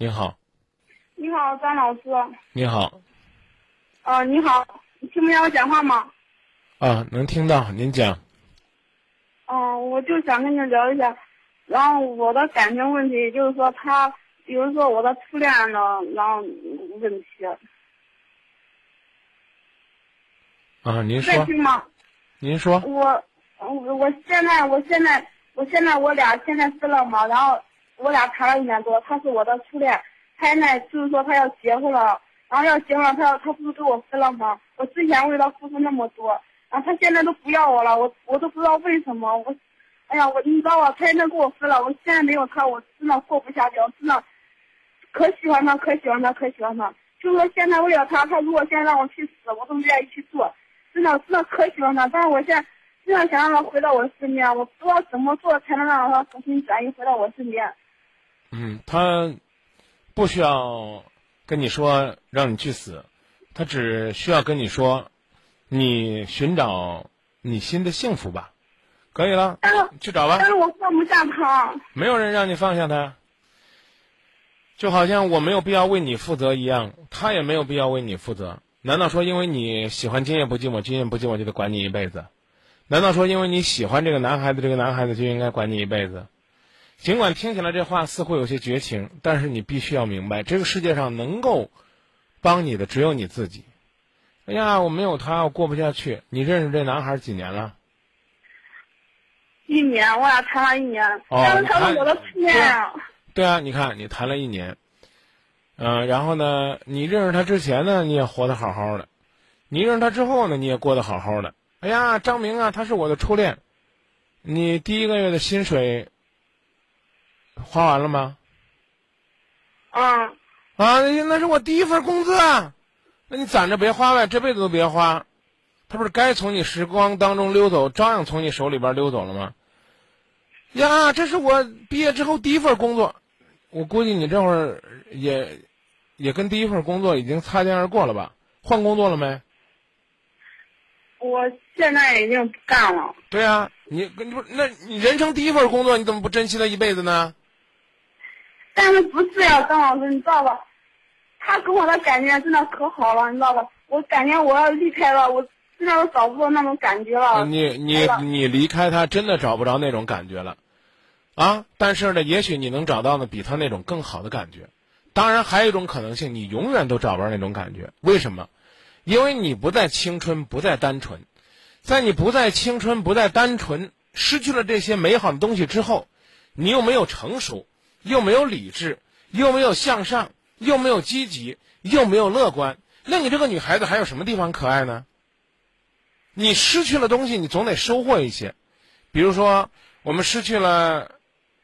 你好，你好，张老师。你好，呃，你好，你听不见我讲话吗？啊，能听到，您讲。嗯、我就想跟你聊一下，然后我的感情问题，就是说他，比如说我的初恋的，然后问题，啊，您在说，听吗？您说，我，我我现在，我现在，我现在我俩现在分了嘛，然后我俩谈了一年多，他是我的初恋，他现在就是说他要结婚了，然后要结婚了，他要他不是跟我分了吗？我之前为他付出那么多，然后他现在都不要我了，我我都不知道为什么，我，哎呀，我你知道吧？他现在跟我分了，我现在没有他，我真的过不下去，我真的可喜欢他，可喜欢他，可喜欢他。就是说现在为了他，他如果现在让我去死，我都愿意去做，真的真的可喜欢他。但是我现在真的想让他回到我身边，我不知道怎么做才能让他重新转移回到我身边。嗯，他不需要跟你说让你去死，他只需要跟你说，你寻找你新的幸福吧，可以了，去找吧但。是我放不下他。没有人让你放下他，就好像我没有必要为你负责一样，他也没有必要为你负责。难道说因为你喜欢今夜不寂寞，今夜不寂寞就得管你一辈子？难道说因为你喜欢这个男孩子，这个男孩子就应该管你一辈子？尽管听起来这话似乎有些绝情，但是你必须要明白，这个世界上能够帮你的只有你自己。哎呀，我没有他，我过不下去。你认识这男孩几年了？一年，我俩谈了一年，哦但是他是我的初恋啊。对啊，你看你谈了一年，嗯、然后呢，你认识他之前呢，你也活得好好的，你认识他之后呢，你也过得好好的。哎呀，张明啊，他是我的初恋，你第一个月的薪水花完了吗？啊，啊，那那是我第一份工资啊，那你攒着别花呗，这辈子都别花，他不是该从你时光当中溜走，照样从你手里边溜走了吗？呀，这是我毕业之后第一份工作，我估计你这会儿也也跟第一份工作已经擦肩而过了吧？换工作了没？我现在已经不干了。对啊，你你不那你人生第一份工作，你怎么不珍惜它一辈子呢？但是不是呀，张老师，你知道吧？他给我的感觉真的可好了，你知道吧？我感觉我要离开了，我真的都找不到那种感觉了。你你你离开他，真的找不着那种感觉了，啊！但是呢，也许你能找到呢比他那种更好的感觉。当然，还有一种可能性，你永远都找不着那种感觉。为什么？因为你不再青春，不再单纯。在你不再青春、不再单纯，失去了这些美好的东西之后，你又没有成熟，又没有理智，又没有向上，又没有积极，又没有乐观。那你这个女孩子还有什么地方可爱呢？你失去了东西，你总得收获一些。比如说，我们失去了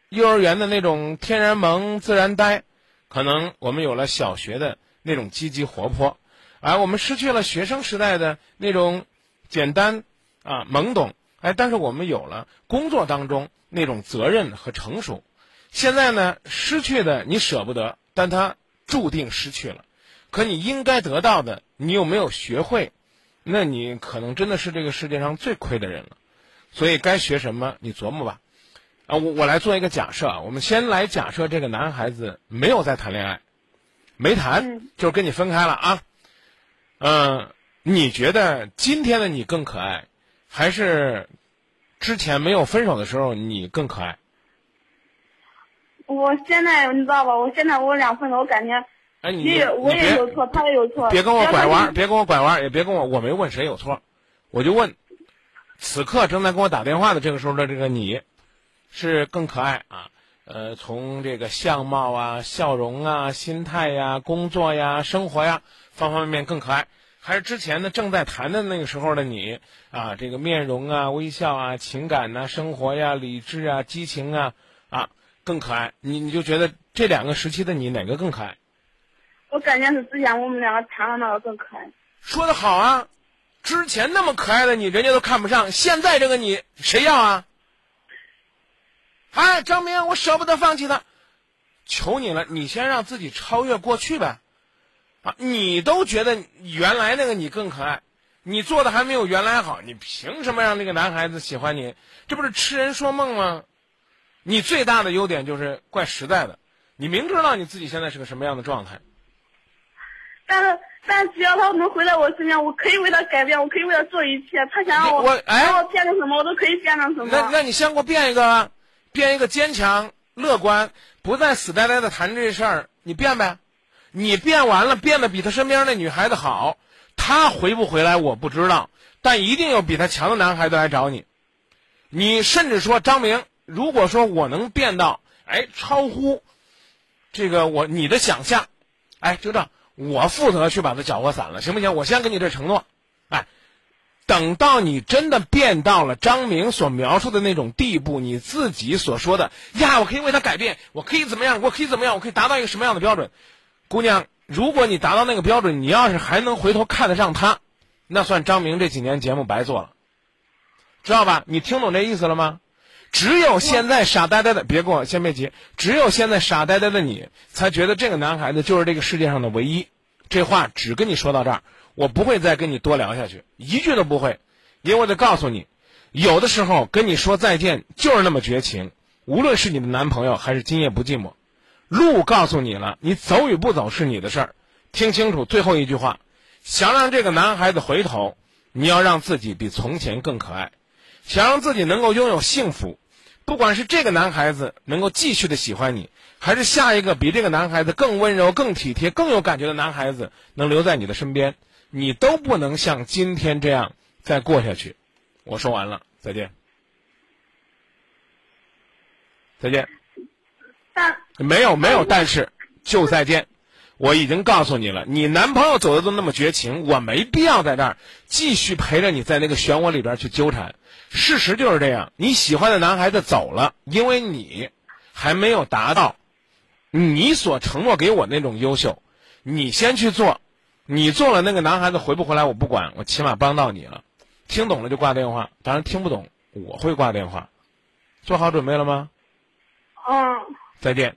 幼儿园的那种天然萌、自然呆，可能我们有了小学的那种积极活泼，而我们失去了学生时代的那种简单啊懵懂。哎，但是我们有了工作当中那种责任和成熟。现在呢，失去的你舍不得，但它注定失去了。可你应该得到的，你又没有学会，那你可能真的是这个世界上最亏的人了。所以该学什么，你琢磨吧。啊，我我来做一个假设啊，我们先来假设这个男孩子没有在谈恋爱，没谈，嗯就是跟你分开了啊。嗯、你觉得今天的你更可爱，还是之前没有分手的时候你更可爱？我现在你知道吧？我现在我俩分手，我感觉哎，你也我也有错，他也有错。别跟我拐弯儿，别跟我拐弯儿，也别跟我，我没问谁有错，我就问，此刻正在跟我打电话的这个时候的这个你，是更可爱啊？呃，从这个相貌啊、笑容啊、心态呀、工作呀、生活呀方方面面更可爱，还是之前呢正在谈的那个时候的你啊？这个面容啊、微笑啊、情感呐、生活呀、理智啊、激情啊啊更可爱？你你就觉得这两个时期的你哪个更可爱？我感觉是之前我们两个谈的那个更可爱。说的好啊，之前那么可爱的你，人家都看不上，现在这个你谁要啊？哎，张明，我舍不得放弃他，求你了，你先让自己超越过去呗。啊，你都觉得原来那个你更可爱，你做的还没有原来好，你凭什么让那个男孩子喜欢你？这不是痴人说梦吗？你最大的优点就是怪实在的，你明知道你自己现在是个什么样的状态，但是，但只要他能回到我身边，我可以为他改变，我可以为他做一切。他想让我，我哎让我变成什么，我都可以变成什么。那那你先给我变一个啊，变一个坚强、乐观，不再死呆呆的谈这事儿，你变呗。你变完了，变得比他身边那女孩子好，他回不回来我不知道，但一定有比他强的男孩子来找你。你甚至说张明，如果说我能变到，哎，超乎这个我你的想象，哎，就这样，我负责去把它搅和散了，行不行？我先给你这承诺，哎，等到你真的变到了张明所描述的那种地步，你自己所说的呀，我可以为他改变，我可以怎么样，我可以怎么样，我可以达到一个什么样的标准？姑娘，如果你达到那个标准，你要是还能回头看得上他，那算张明这几年节目白做了，知道吧？你听懂这意思了吗？只有现在傻呆呆的，别跟我先别急，只有现在傻呆呆的你，才觉得这个男孩子就是这个世界上的唯一。这话只跟你说到这儿，我不会再跟你多聊下去，一句都不会，因为我得告诉你，有的时候跟你说再见就是那么绝情，无论是你的男朋友还是今夜不寂寞。路告诉你了，你走与不走是你的事儿。听清楚最后一句话：想让这个男孩子回头，你要让自己比从前更可爱；想让自己能够拥有幸福，不管是这个男孩子能够继续的喜欢你，还是下一个比这个男孩子更温柔、更体贴、更有感觉的男孩子能留在你的身边，你都不能像今天这样再过下去。我说完了，再见，再见。但没有没有，但是就再见。我已经告诉你了，你男朋友走的都那么绝情，我没必要在这儿继续陪着你在那个漩涡里边去纠缠。事实就是这样，你喜欢的男孩子走了，因为你还没有达到你所承诺给我那种优秀。你先去做，你做了那个男孩子回不回来我不管，我起码帮到你了。听懂了就挂电话，当然听不懂我会挂电话。做好准备了吗？嗯，再见。